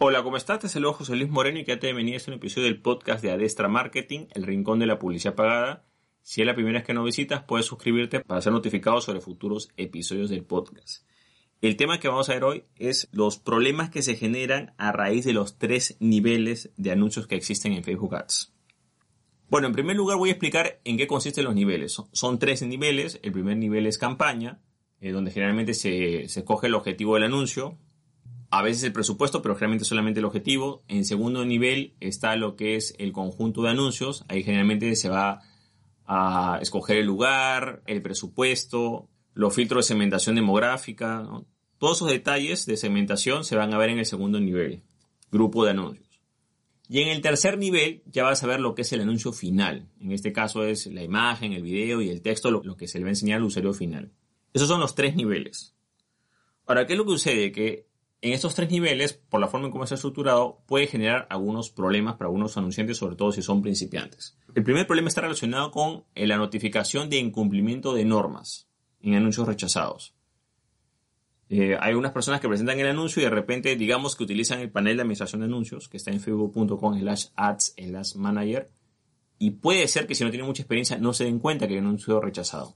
Hola, ¿cómo estás? Te saludo José Luis Moreno y que te bienvenido a un episodio del podcast de Adestra Marketing, el rincón de la publicidad pagada. Si es la primera vez que nos visitas, puedes suscribirte para ser notificado sobre futuros episodios del podcast. El tema que vamos a ver hoy es los problemas que se generan a raíz de los tres niveles de anuncios que existen en Facebook Ads. Bueno, en primer lugar voy a explicar en qué consisten los niveles. Son tres niveles. El primer nivel es campaña, eh, donde generalmente se, se escoge el objetivo del anuncio, a veces el presupuesto, pero generalmente solamente el objetivo. En segundo nivel está lo que es el conjunto de anuncios. Ahí generalmente se va a escoger el lugar, el presupuesto, los filtros de segmentación demográfica. Todos esos detalles de segmentación se van a ver en el segundo nivel, grupo de anuncios. Y en el tercer nivel ya vas a ver lo que es el anuncio final. En este caso es la imagen, el video y el texto, lo, que se le va a enseñar al usuario final. Esos son los tres niveles. Ahora, ¿qué es lo que sucede? Que en estos tres niveles, por la forma en cómo está estructurado, puede generar algunos problemas para algunos anunciantes, sobre todo si son principiantes. El primer problema está relacionado con eh, la notificación de incumplimiento de normas en anuncios rechazados. Eh, hay unas personas que presentan el anuncio y de repente, digamos que utilizan el panel de administración de anuncios, que está en facebook.com slash ads slash manager, y puede ser que si no tienen mucha experiencia no se den cuenta que un anuncio rechazado.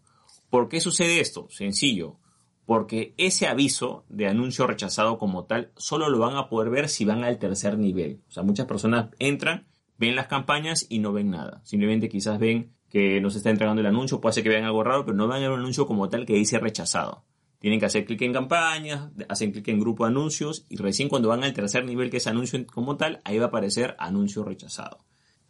¿Por qué sucede esto? Sencillo porque ese aviso de anuncio rechazado como tal solo lo van a poder ver si van al tercer nivel. O sea, muchas personas entran, ven las campañas y no ven nada. Simplemente quizás ven que no se está entregando el anuncio, puede ser que vean algo raro, pero no ven el anuncio como tal que dice rechazado. Tienen que hacer clic en campañas, hacen clic en grupo de anuncios y recién cuando van al tercer nivel que es anuncio como tal, ahí va a aparecer anuncio rechazado.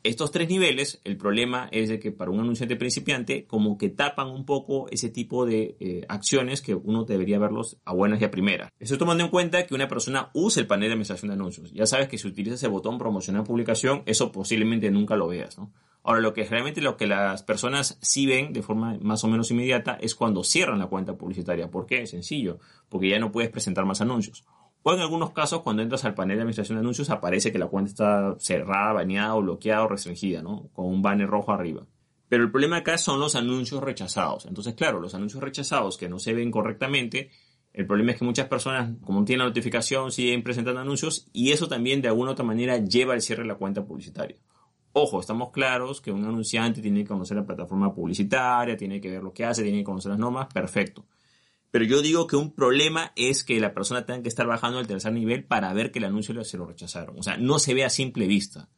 Estos tres niveles, el problema es de que para un anunciante principiante como que tapan un poco ese tipo de eh, acciones que uno debería verlos a buenas y a primeras. Estoy tomando en cuenta que una persona use el panel de administración de anuncios. Ya sabes que si utilizas ese botón promocionar publicación, eso posiblemente nunca lo veas. Ahora, lo que realmente lo que las personas sí ven de forma más o menos inmediata es cuando cierran la cuenta publicitaria. ¿Por qué? Sencillo, porque ya no puedes presentar más anuncios. O en algunos casos, cuando entras al panel de administración de anuncios, aparece que la cuenta está cerrada, baneada bloqueada o restringida, ¿no? Con un banner rojo arriba. Pero el problema acá son los anuncios rechazados. Entonces, claro, los anuncios rechazados que no se ven correctamente, el problema es que muchas personas, como tienen la notificación, siguen presentando anuncios y eso también de alguna u otra manera lleva al cierre de la cuenta publicitaria. Ojo, estamos claros que un anunciante tiene que conocer la plataforma publicitaria, tiene que ver lo que hace, tiene que conocer las normas, perfecto. Pero yo digo que un problema es que la persona tenga que estar bajando al tercer nivel para ver que el anuncio se lo rechazaron. O sea, no se ve a simple vista.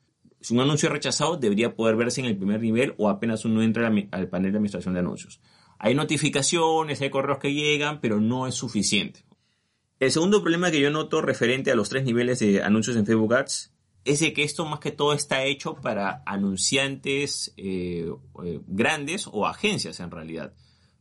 Si un anuncio es rechazado, debería poder verse en el primer nivel o apenas uno entra al panel de administración de anuncios. Hay notificaciones, hay correos que llegan, pero no es suficiente. El segundo problema que yo noto referente a los tres niveles de anuncios en Facebook Ads es que esto más que todo está hecho para anunciantes eh, eh, grandes o agencias en realidad.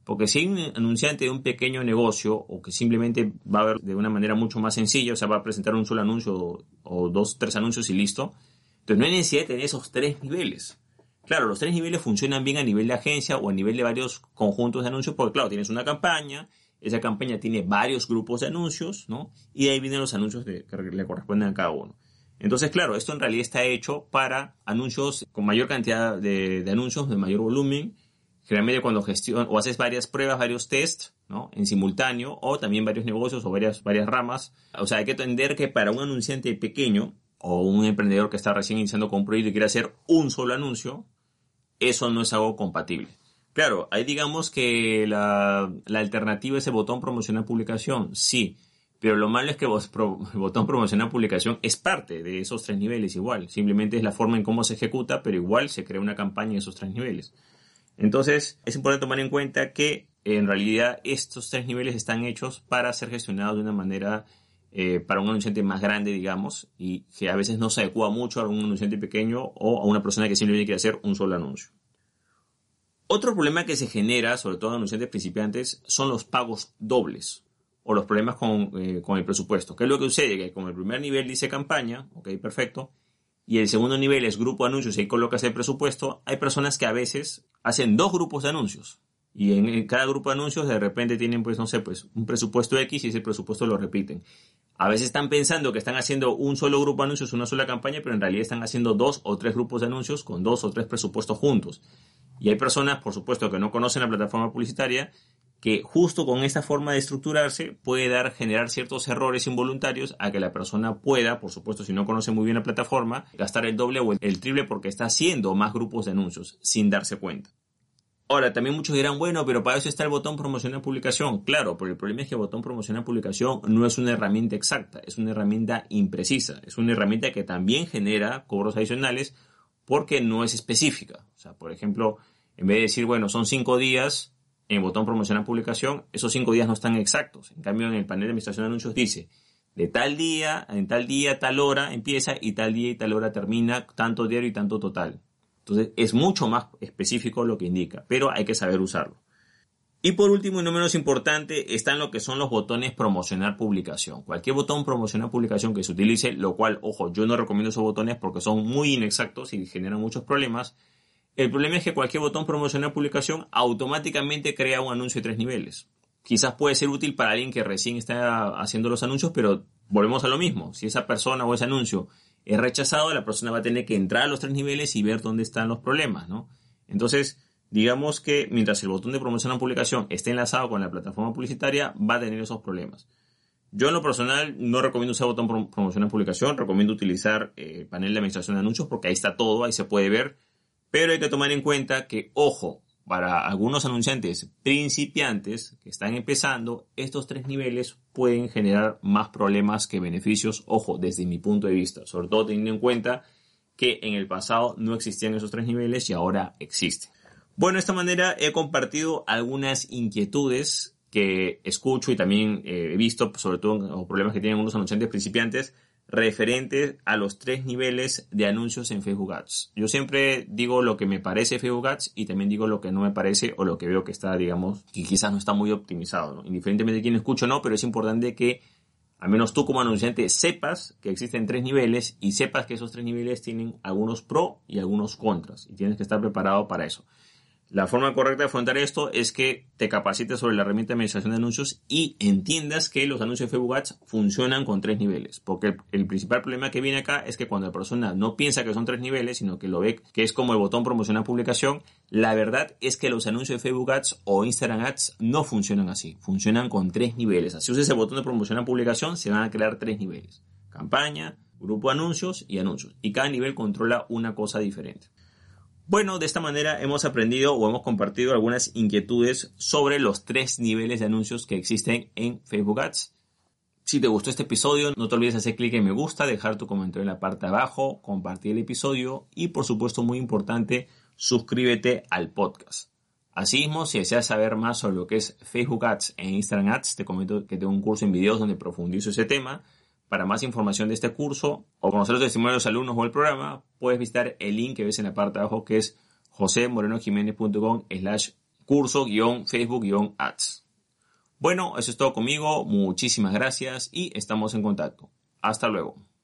Porque si hay un anunciante de un pequeño negocio o que simplemente va a ver de una manera mucho más sencilla, o sea, va a presentar un solo anuncio o dos, tres anuncios y listo, entonces no hay necesidad de tener esos tres niveles. Claro, los tres niveles funcionan bien a nivel de agencia o a nivel de varios conjuntos de anuncios, porque claro, tienes una campaña, esa campaña tiene varios grupos de anuncios, ¿no? Y de ahí vienen los anuncios que le corresponden a cada uno. Entonces, claro, esto en realidad está hecho para anuncios con mayor cantidad de, de anuncios, de mayor volumen, generalmente cuando gestionas o haces varias pruebas, varios tests, ¿no? En simultáneo, o también varios negocios o varias, varias ramas. O sea, hay que entender que para un anunciante pequeño o un emprendedor que está recién iniciando con un proyecto y quiere hacer un solo anuncio, eso no es algo compatible. Claro, ahí digamos que la, la alternativa es el botón promocionar publicación, sí, pero lo malo es que el botón promocionar publicación es parte de esos tres niveles igual, simplemente es la forma en cómo se ejecuta, pero igual se crea una campaña en esos tres niveles. Entonces, es importante tomar en cuenta que en realidad estos tres niveles están hechos para ser gestionados de una manera eh, para un anunciante más grande, digamos, y que a veces no se adecua mucho a un anunciante pequeño o a una persona que simplemente quiere hacer un solo anuncio. Otro problema que se genera, sobre todo en anunciantes principiantes, son los pagos dobles. o los problemas con, eh, con, el presupuesto. ¿Qué es lo que sucede? Que como el primer nivel dice campaña, ok, perfecto, y el segundo nivel es grupo de anuncios y ahí colocas el presupuesto, hay personas que a veces hacen dos grupos de anuncios. Y en cada grupo de anuncios de repente tienen, pues, no sé, pues un presupuesto X y ese presupuesto lo repiten. A veces están pensando que están haciendo un solo grupo de anuncios, una sola campaña, pero en realidad están haciendo dos o tres grupos de anuncios con dos o tres presupuestos juntos. Y hay personas, por supuesto, que no conocen la plataforma publicitaria que justo con esta forma de estructurarse puede dar, generar ciertos errores involuntarios a que la persona pueda, por supuesto, si no conoce muy bien la plataforma, gastar el doble o el triple porque está haciendo más grupos de anuncios sin darse cuenta. Ahora, también muchos dirán, bueno, pero para eso está el botón promocionar publicación. Claro, pero el problema es que el botón promocionar publicación no es una herramienta exacta, es una herramienta imprecisa, es una herramienta que también genera cobros adicionales porque no es específica. O sea, por ejemplo, en vez de decir, bueno, son cinco días, en el botón promocionar publicación, esos cinco días no están exactos. En cambio, en el panel de administración de anuncios dice, de tal día, en tal día, tal hora empieza y tal día y tal hora termina, tanto diario y tanto total. Entonces, es mucho más específico lo que indica, pero hay que saber usarlo. Y por último y no menos importante, están lo que son los botones promocionar publicación. Cualquier botón promocionar publicación que se utilice, lo cual, ojo, yo no recomiendo esos botones porque son muy inexactos y generan muchos problemas, el problema es que cualquier botón promocionar publicación automáticamente crea un anuncio de tres niveles. Quizás puede ser útil para alguien que recién está haciendo los anuncios, pero volvemos a lo mismo. Si esa persona o ese anuncio es rechazado, la persona va a tener que entrar a los tres niveles y ver dónde están los problemas, ¿no? Entonces, digamos que mientras el botón de promocionar publicación esté enlazado con la plataforma publicitaria, va a tener esos problemas. Yo en lo personal no recomiendo usar botón promocionar publicación, recomiendo utilizar el eh, panel de administración de anuncios porque ahí está todo, ahí se puede ver pero hay que tomar en cuenta que, ojo, para algunos anunciantes principiantes que están empezando, estos tres niveles pueden generar más problemas que beneficios, ojo, desde mi punto de vista, sobre todo teniendo en cuenta que en el pasado no existían esos tres niveles y ahora existen. Bueno, de esta manera he compartido algunas inquietudes que escucho y también he visto, sobre todo los problemas que tienen algunos anunciantes principiantes referente a los tres niveles de anuncios en Facebook Ads. Yo siempre digo lo que me parece Facebook Ads y también digo lo que no me parece o lo que veo que está, digamos, que quizás no está muy optimizado, ¿no? Indiferentemente de quién escucho o no, pero es importante que al menos tú como anunciante sepas que existen tres niveles y sepas que esos tres niveles tienen algunos pro y algunos contras y tienes que estar preparado para eso. La forma correcta de afrontar esto es que te capacites sobre la herramienta de administración de anuncios y entiendas que los anuncios de Facebook Ads funcionan con tres niveles. Porque el, principal problema que viene acá es que cuando la persona no piensa que son tres niveles, sino que lo ve que es como el botón promocionar publicación, la verdad es que los anuncios de Facebook Ads o Instagram Ads no funcionan así. Funcionan con tres niveles. Así uses el botón de promocionar publicación, se van a crear tres niveles. Campaña, grupo de anuncios y anuncios. Y cada nivel controla una cosa diferente. Bueno, de esta manera hemos aprendido o hemos compartido algunas inquietudes sobre los tres niveles de anuncios que existen en Facebook Ads. Si te gustó este episodio, no te olvides hacer clic en me gusta, dejar tu comentario en la parte de abajo, compartir el episodio y por supuesto muy importante, suscríbete al podcast. Asimismo, si deseas saber más sobre lo que es Facebook Ads e Instagram Ads, te comento que tengo un curso en videos donde profundizo ese tema. Para más información de este curso o conocer los testimonios de los alumnos o el programa, puedes visitar el link que ves en la parte de abajo que es josemorenojiménez.com slash curso Facebook ads. Bueno, eso es todo conmigo. Muchísimas gracias y estamos en contacto. Hasta luego.